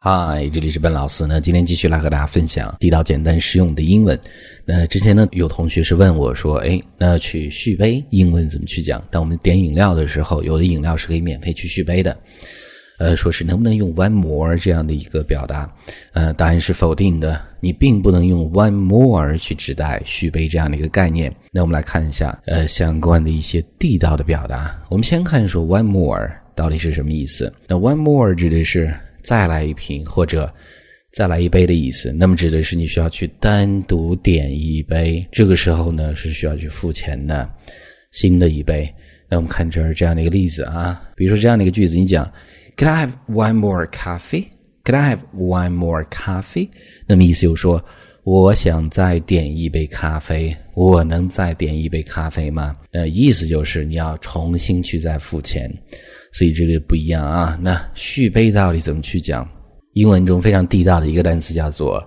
嗨，这里是笨老师呢。今天继续来和大家分享地道、简单、实用的英文。那之前呢，有同学是问我说：“哎，那去续杯英文怎么去讲？”当我们点饮料的时候，有的饮料是可以免费去续杯的。呃，说是能不能用 one more 这样的一个表达？呃，答案是否定的。你并不能用 one more 去指代续杯这样的一个概念。那我们来看一下呃相关的一些地道的表达。我们先看说 one more 到底是什么意思？那 one more 指的是。再来一瓶或者再来一杯的意思，那么指的是你需要去单独点一杯，这个时候呢是需要去付钱的，新的一杯。那我们看这儿这样的一个例子啊，比如说这样的一个句子，你讲，Could I have one more coffee？Could I have one more coffee？那么意思就是说，我想再点一杯咖啡，我能再点一杯咖啡吗？呃，意思就是你要重新去再付钱。所以这个不一样啊。那续杯到底怎么去讲？英文中非常地道的一个单词叫做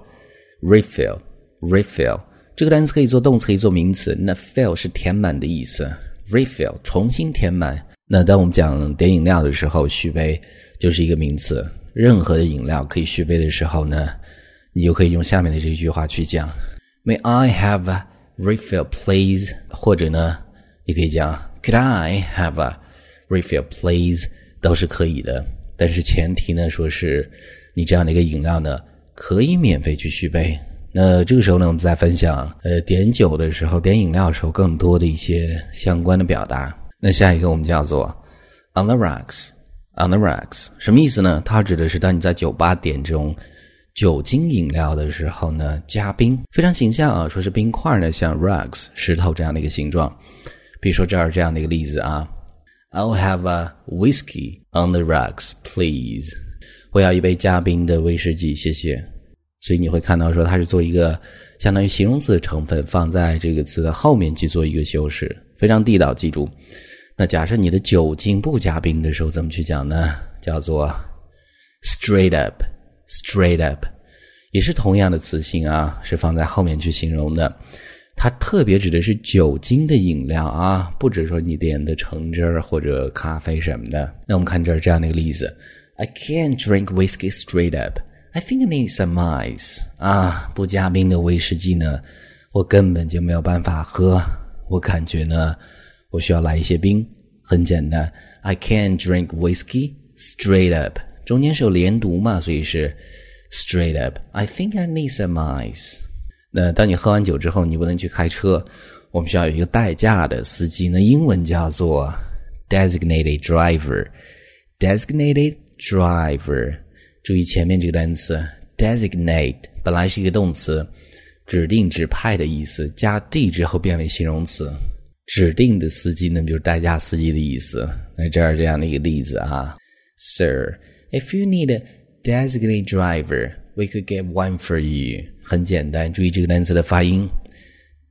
refill。refill 这个单词可以做动词，可以做名词。那 fill 是填满的意思，refill 重新填满。那当我们讲点饮料的时候，续杯就是一个名词。任何的饮料可以续杯的时候呢，你就可以用下面的这句话去讲：May I have a refill, please？或者呢，你可以讲：Could I have a Refill, please，都是可以的，但是前提呢，说是你这样的一个饮料呢，可以免费去续杯。那这个时候呢，我们再分享，呃，点酒的时候，点饮料的时候，更多的一些相关的表达。那下一个我们叫做 on the rocks，on the rocks，什么意思呢？它指的是当你在酒吧点这种酒精饮料的时候呢，加冰，非常形象啊，说是冰块呢，像 rocks 石头这样的一个形状。比如说这儿这样的一个例子啊。I'll have a whiskey on the rocks, please. 我要一杯加冰的威士忌，谢谢。所以你会看到说它是做一个相当于形容词的成分放在这个词的后面去做一个修饰，非常地道。记住，那假设你的酒精不加冰的时候怎么去讲呢？叫做 straight up, straight up，也是同样的词性啊，是放在后面去形容的。它特别指的是酒精的饮料啊，不止说你点的橙汁儿或者咖啡什么的。那我们看这儿这样的一个例子：I can't drink whiskey straight up. I think I need some ice. 啊，不加冰的威士忌呢，我根本就没有办法喝。我感觉呢，我需要来一些冰。很简单，I can't drink whiskey straight up。中间是有连读嘛，所以是 straight up. I think I need some ice. 那当你喝完酒之后，你不能去开车，我们需要有一个代驾的司机。那英文叫做 designated driver，designated driver。注意前面这个单词 designate 本来是一个动词，指定、指派的意思，加 d 之后变为形容词，指定的司机那么就是代驾司机的意思。那这儿这样的一个例子啊，Sir，if you need a designated driver We could get one for you。很简单，注意这个单词的发音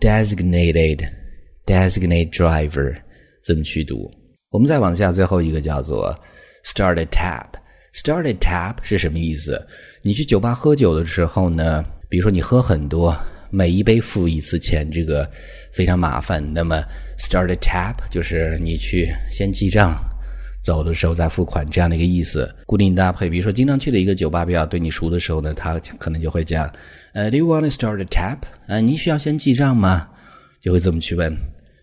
，designated，designate driver 怎么去读？我们再往下，最后一个叫做 start a tap，start a tap 是什么意思？你去酒吧喝酒的时候呢，比如说你喝很多，每一杯付一次钱，这个非常麻烦。那么 start a tap 就是你去先记账。走的时候再付款这样的一个意思，固定搭配。比如说，经常去的一个酒吧比较对你熟的时候呢，他可能就会讲：“呃，Do you want to start a tab？” 啊，你需要先记账吗？就会这么去问。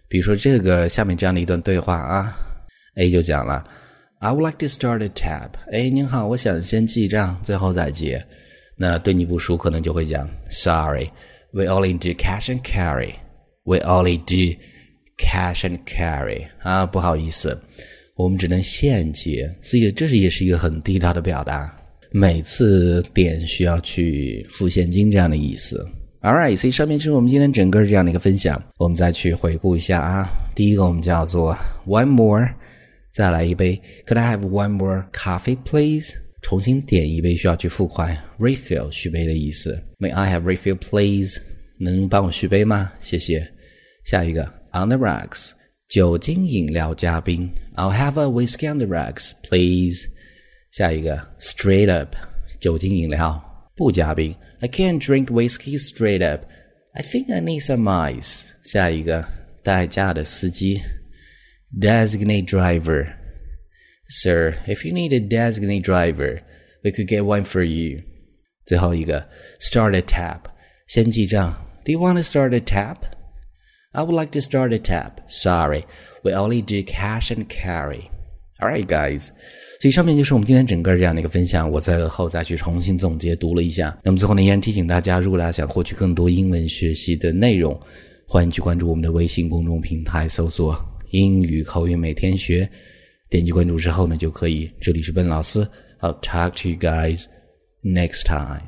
比如说，这个下面这样的一段对话啊，A 就讲了：“I would like to start a tab。”哎，您好，我想先记账，最后再结。那对你不熟，可能就会讲：“Sorry，we only do cash and carry。We only do cash and carry。”啊，不好意思。我们只能现结，所以这是也是一个很地道的表达。每次点需要去付现金这样的意思。All right，所以上面就是我们今天整个这样的一个分享。我们再去回顾一下啊。第一个我们叫做 one more，再来一杯。Could I have one more coffee, please？重新点一杯需要去付款。Refill 续杯的意思。May I have refill, please？能帮我续杯吗？谢谢。下一个 on the rocks。酒精饮料加冰。I'll have a whiskey on the rocks, please。下一个，straight up，酒精饮料不加冰。I can't drink whiskey straight up. I think I need some ice。下一个，代驾的司机，designate driver。Sir, if you need a designate driver, We could get one for you。最后一个，start a tap，先记账。Do you want to start a tap? I would like to start a tap. Sorry, we only do cash and carry. All right, guys. 所以上面就是我们今天整个这样的一个分享，我在后再去重新总结读了一下。那么最后呢，依然提醒大家，如果大家想获取更多英文学习的内容，欢迎去关注我们的微信公众平台，搜索“英语口语每天学”，点击关注之后呢，就可以。这里是笨老师，I'll talk to you guys next time.